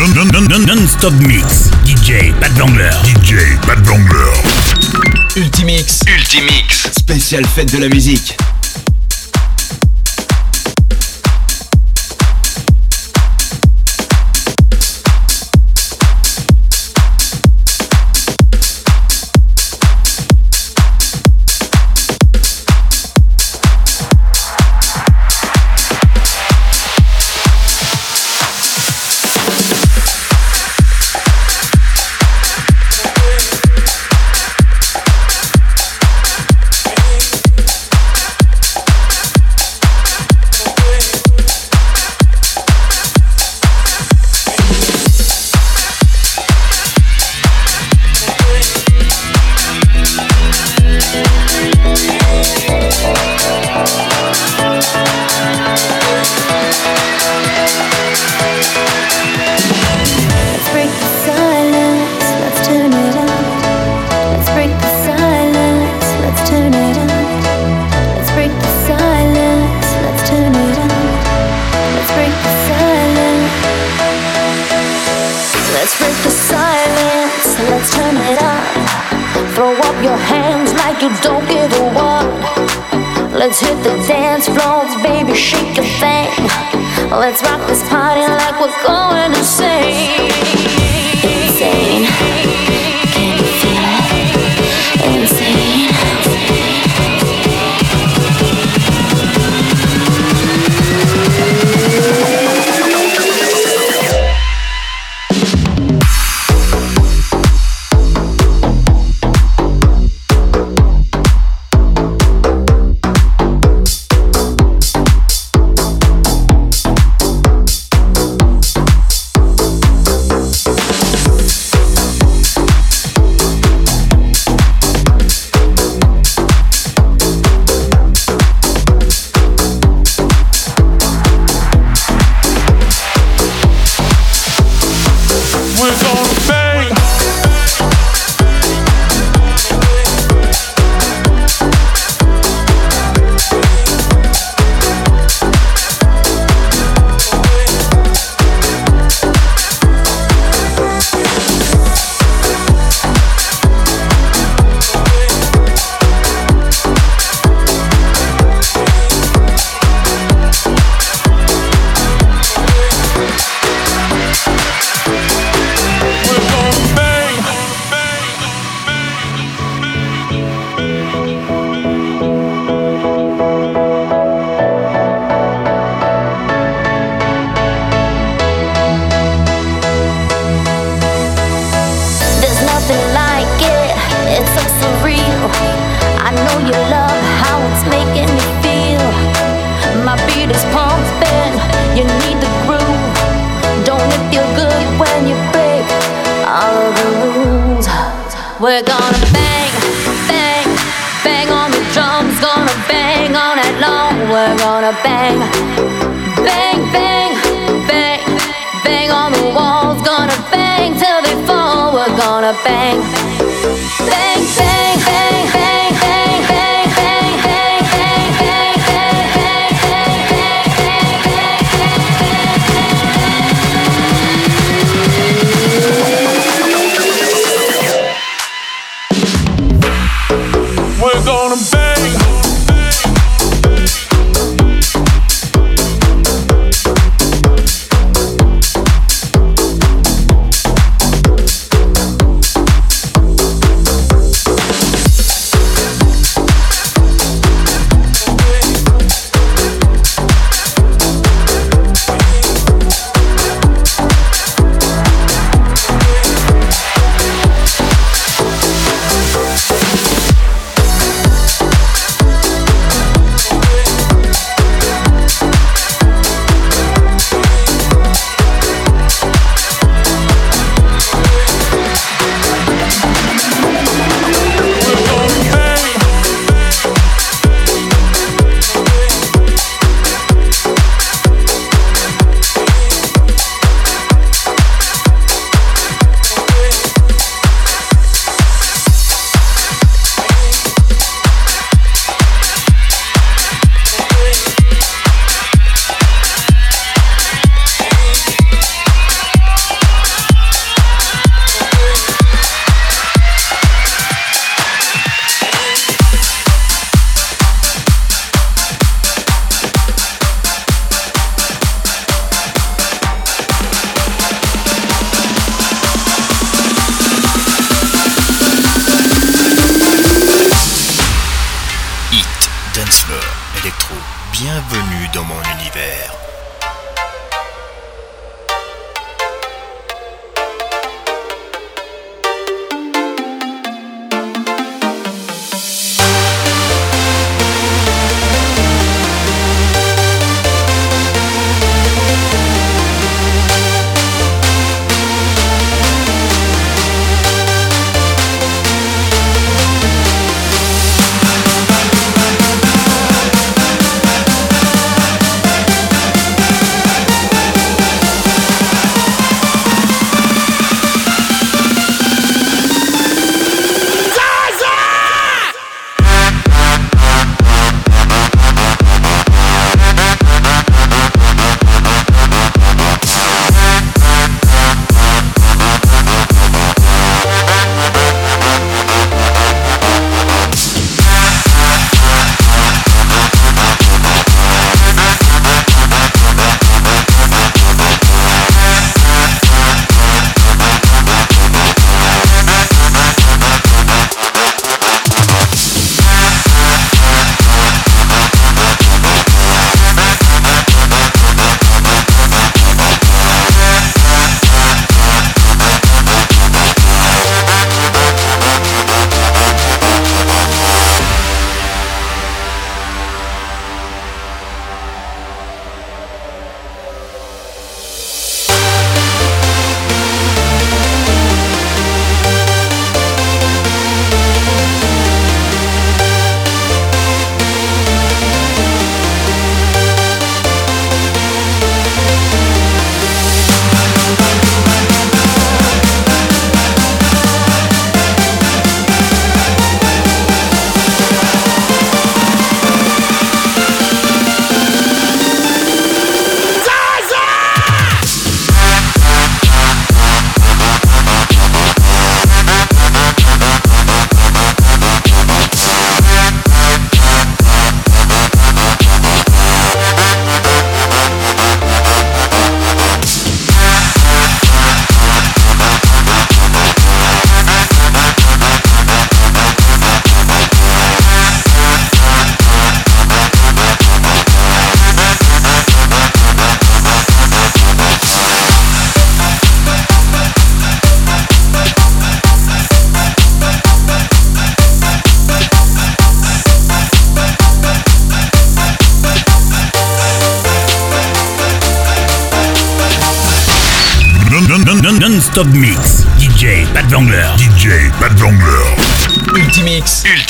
Non-stop mix. DJ Pat Vangler. DJ Pat Vangler. Ultimix. Ultimix. Spécial fête de la musique.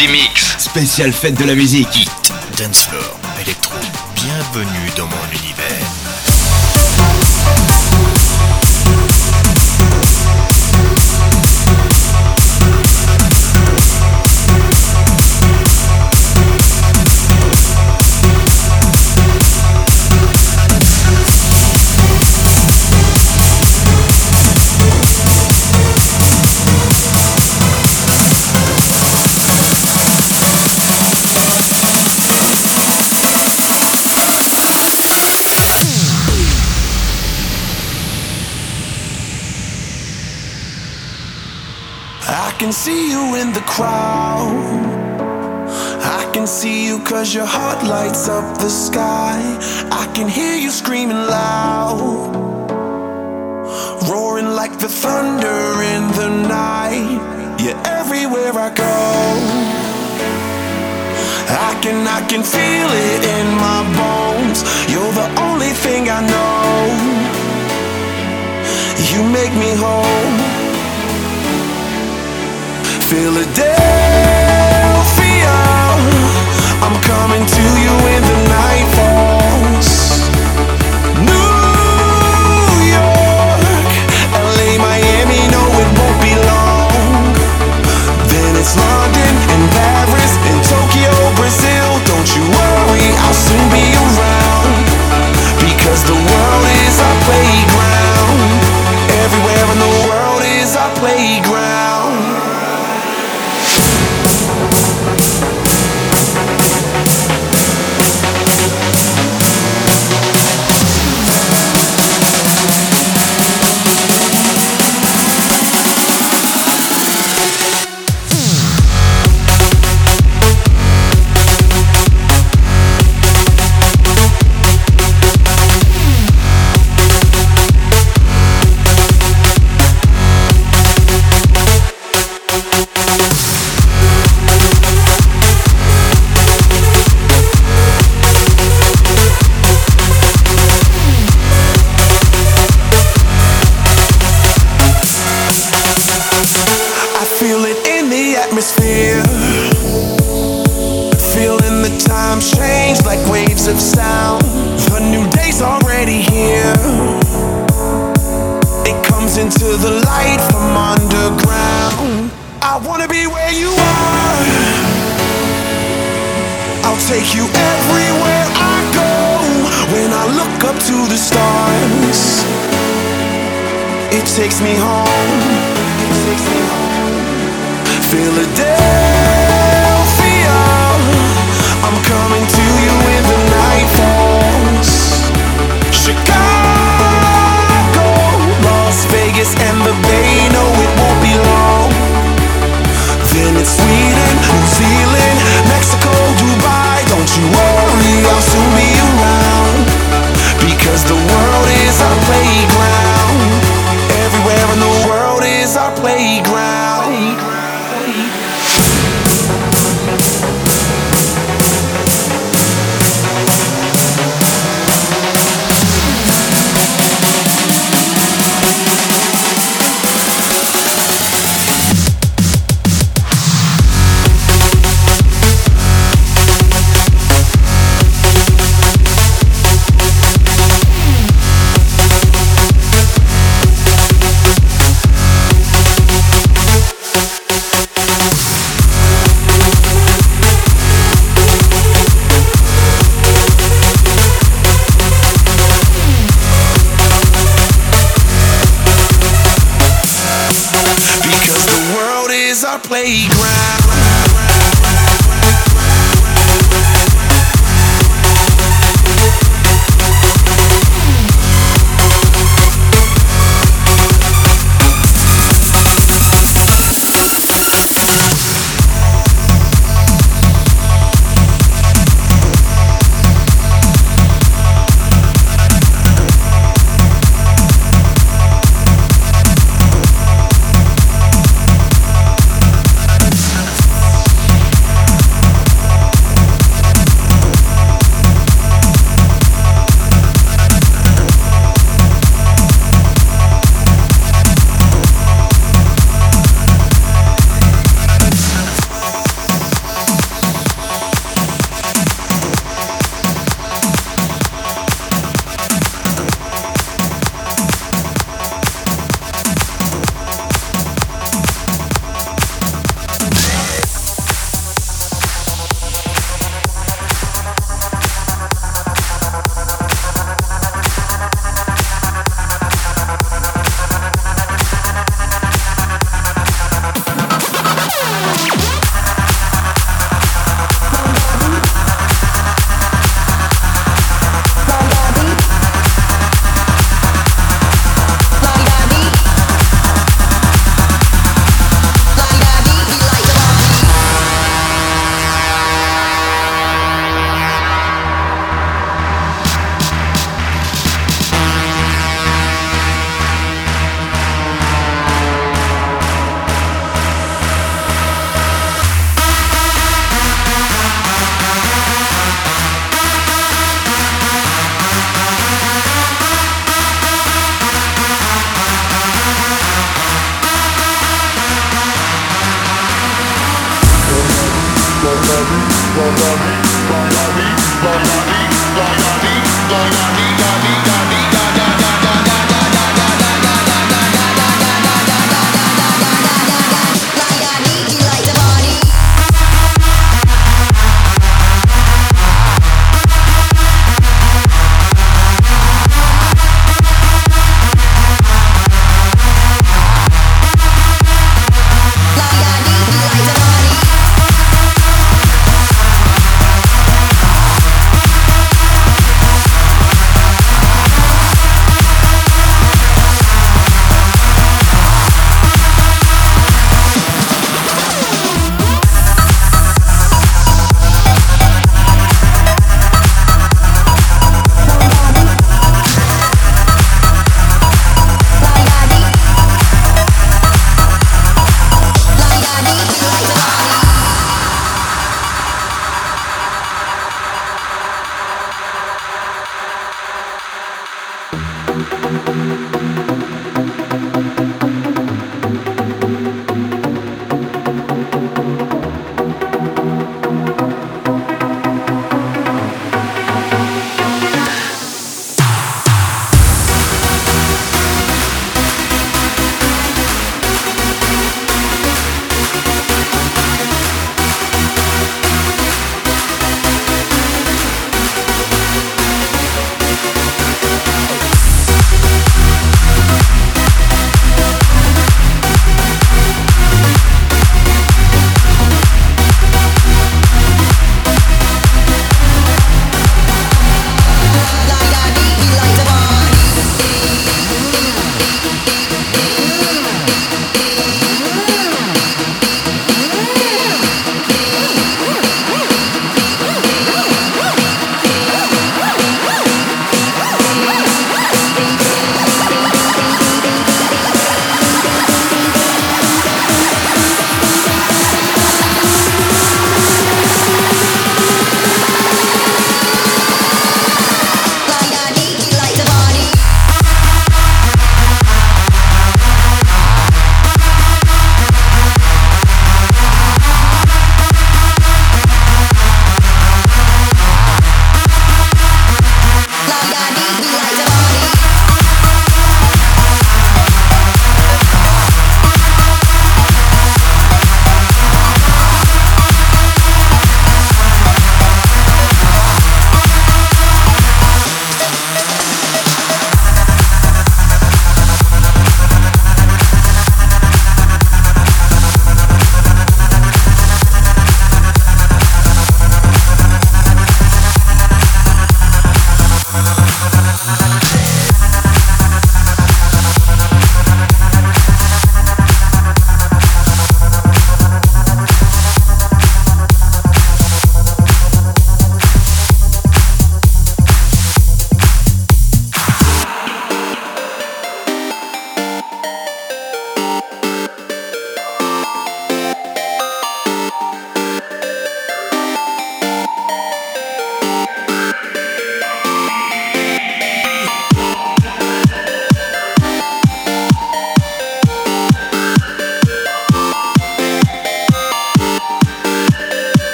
Ultimix. Ultimix. Spécial fête de la musique. Hit, dance floor, électro. Bienvenue dans mon univers. Can see you in the crowd. I can see you cause your heart lights up the sky. I can hear you screaming loud, roaring like the thunder in the night. Yeah, everywhere I go, I can, I can feel it in my bones. You're the only thing I know. You make me whole. Philadelphia. I'm coming to you when the night falls. New York, LA, Miami, no, it won't be long. Then it's London and Paris and Tokyo, Brazil. Don't you worry, I'll soon be around. Because the world is our playground. day.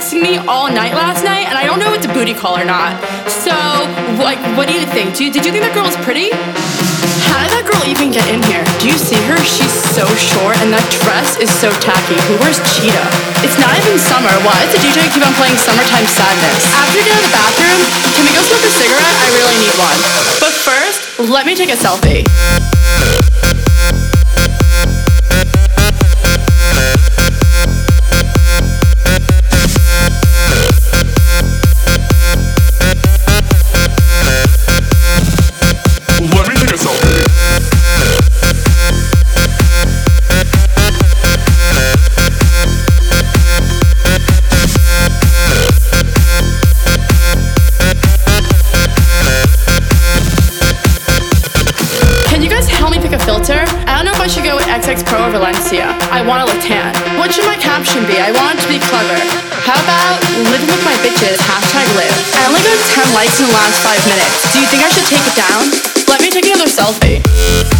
Texting me all night last night, and I don't know if it's a booty call or not. So, like, what do you think? Do you, did you think that girl was pretty? How did that girl even get in here? Do you see her? She's so short, and that dress is so tacky. Who wears cheetah? It's not even summer. Why does the DJ keep on playing Summertime Sadness? After we get out of the bathroom, can we go smoke a cigarette? I really need one. But first, let me take a selfie. Valencia. I want to look. What should my caption be? I want it to be clever. How about living with my bitches, hashtag live. I only got 10 likes in the last 5 minutes. Do you think I should take it down? Let me take another selfie.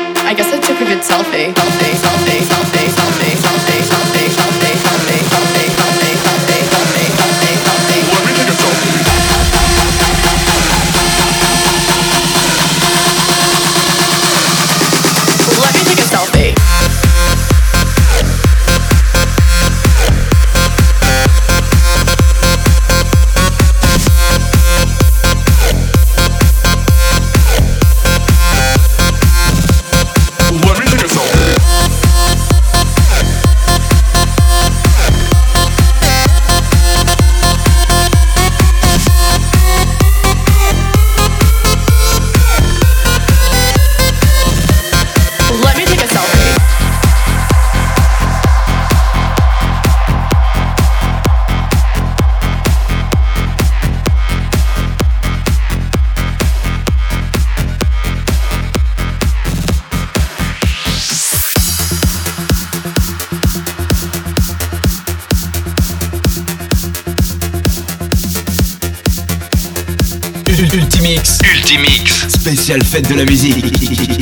I guess I took a good selfie. Selfie, selfie, selfie, selfie, selfie, selfie, selfie, Ultimix. Spécial fête de la musique.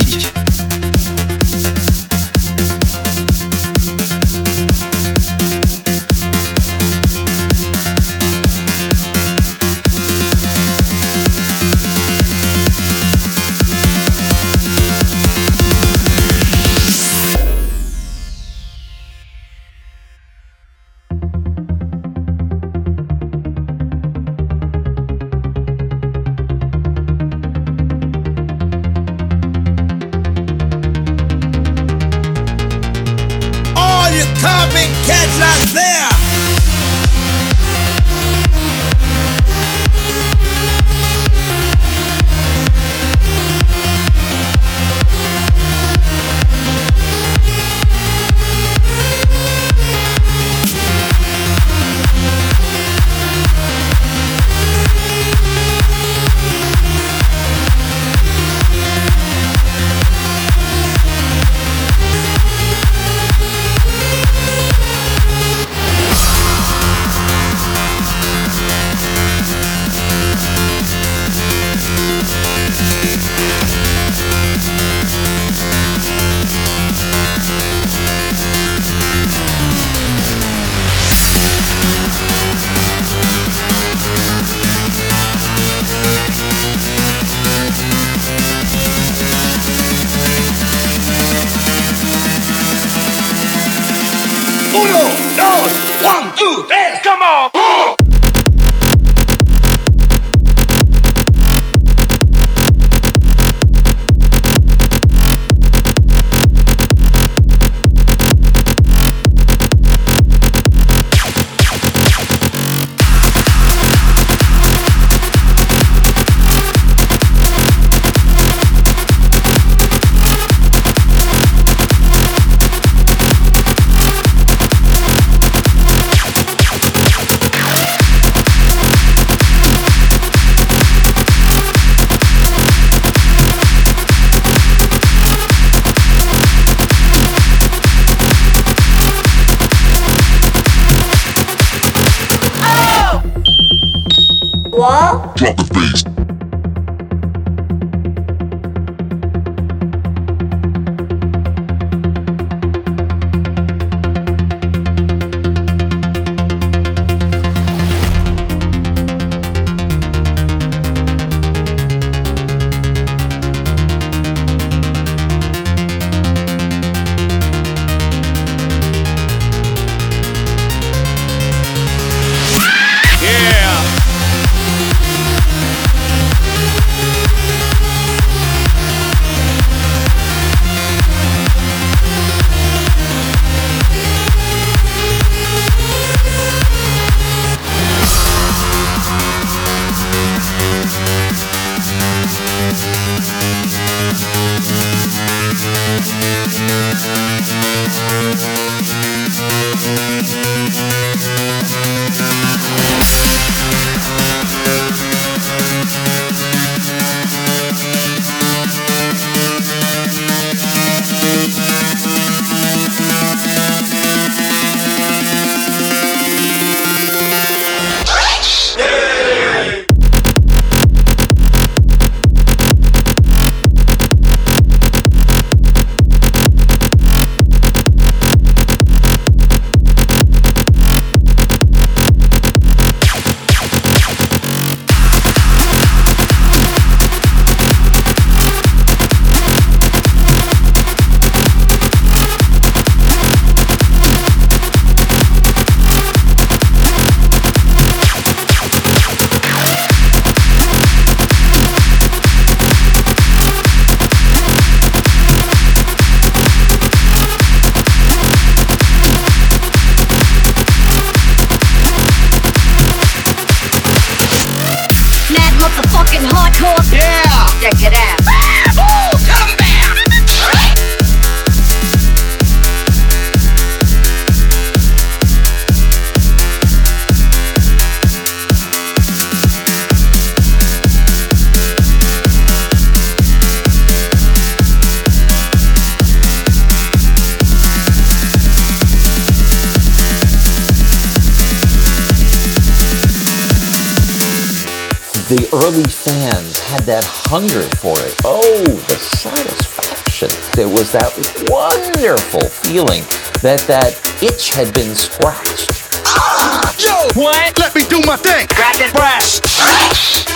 Early fans had that hunger for it. Oh, the satisfaction. There was that wonderful feeling that that itch had been scratched. Ah, Yo! What? Let me do my thing! Grab that breast!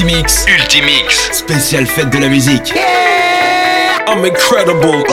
Ultimix. Ultimix. Spéciale fête de la musique. I'm incredible.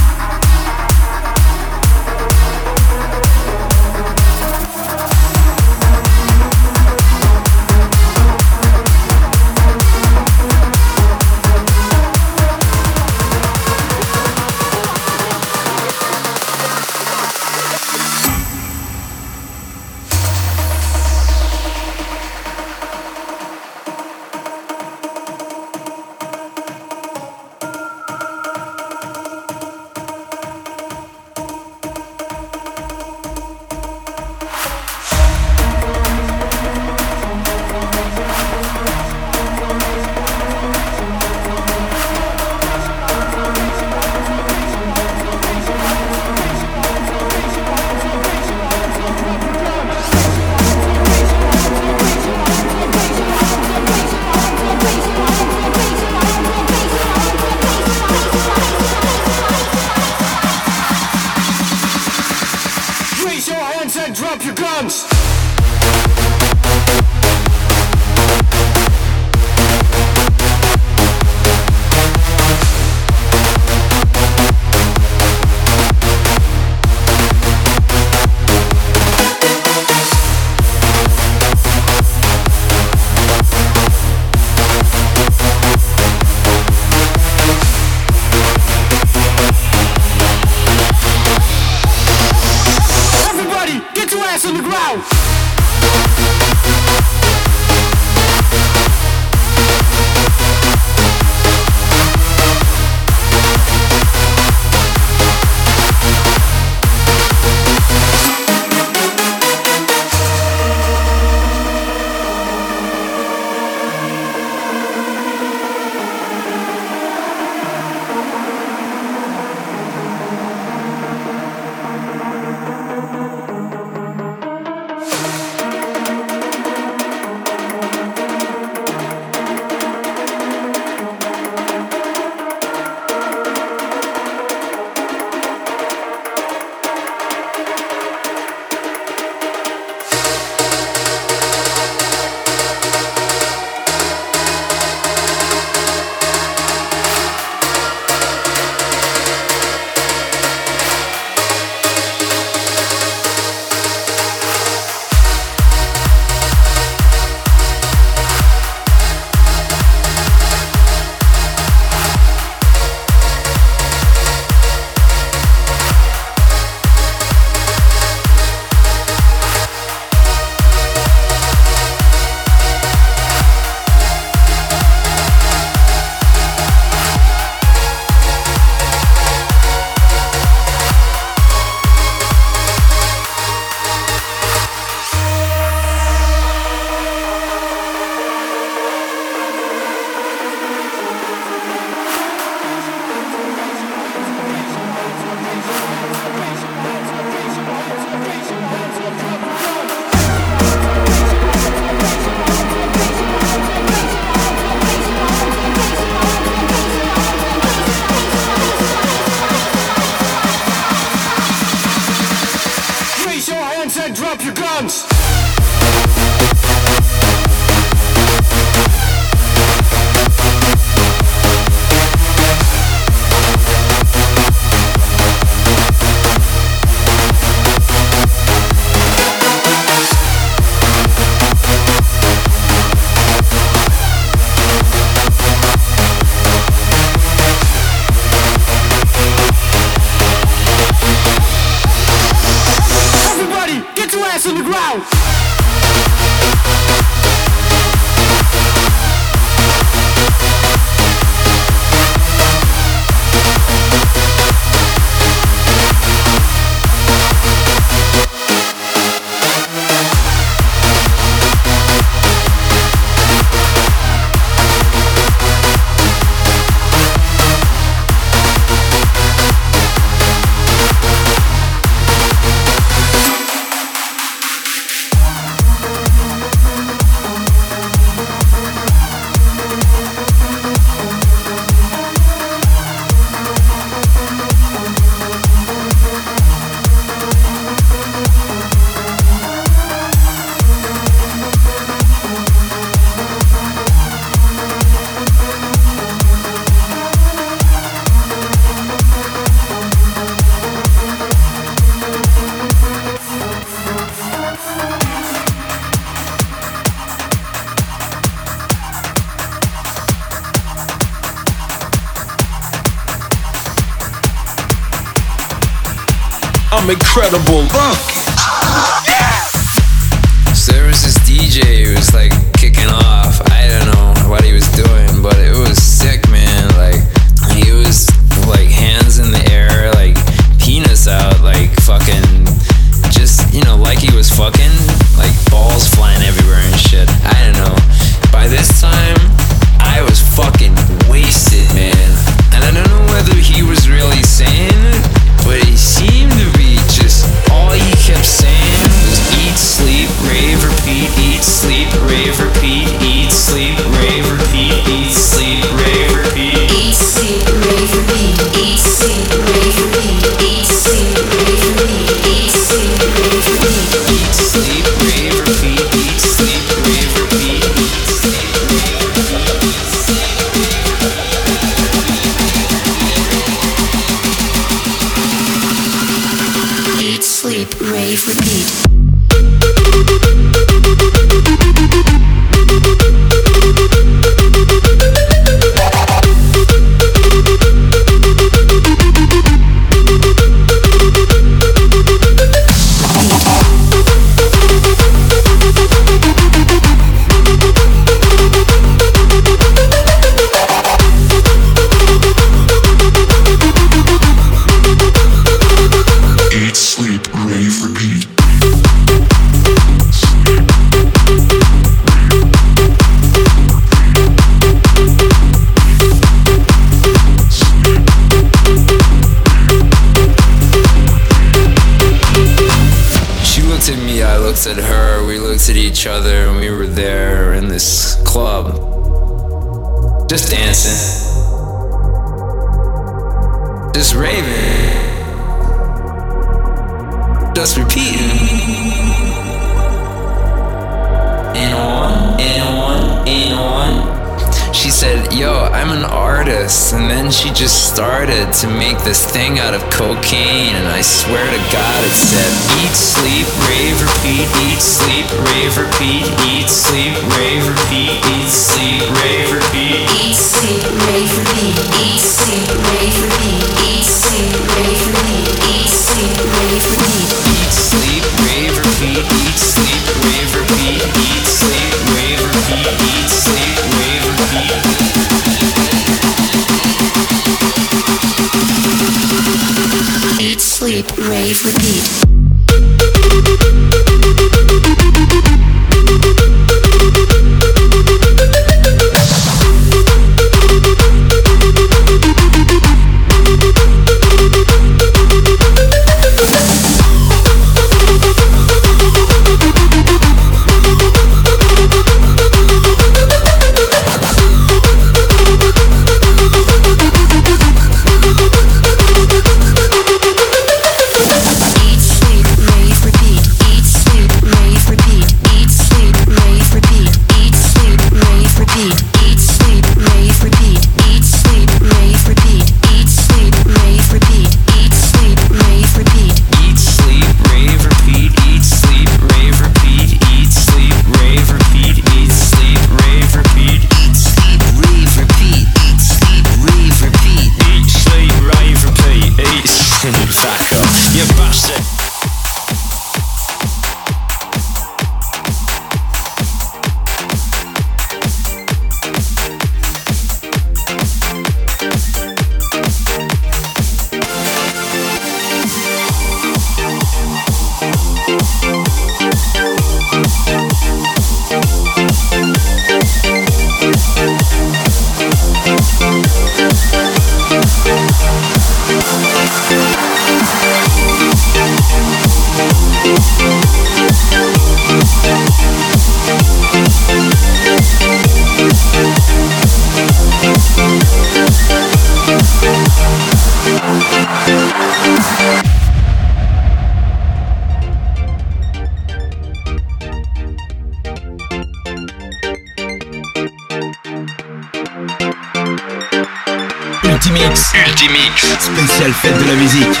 Ultimix. Ultimix. Spécial fête de la musique.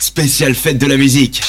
Spéciale fête de la musique.